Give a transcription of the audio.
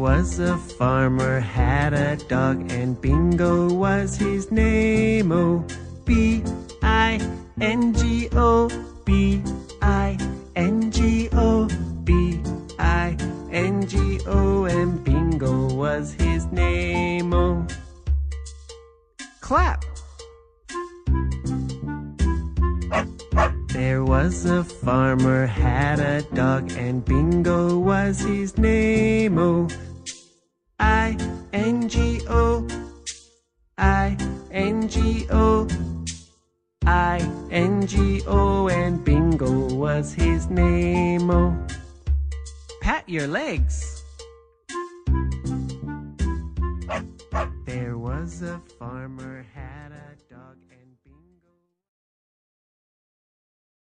was a farmer, had a dog, and Bingo was his name. Oh, B I N G O, B I N G O, B I N G O, and Bingo was his name. Oh, clap. There was a farmer, had a dog, and Bingo was his name. Oh, I N G O, I N G O, and Bingo was his name. Oh, pat your legs. There was a farmer.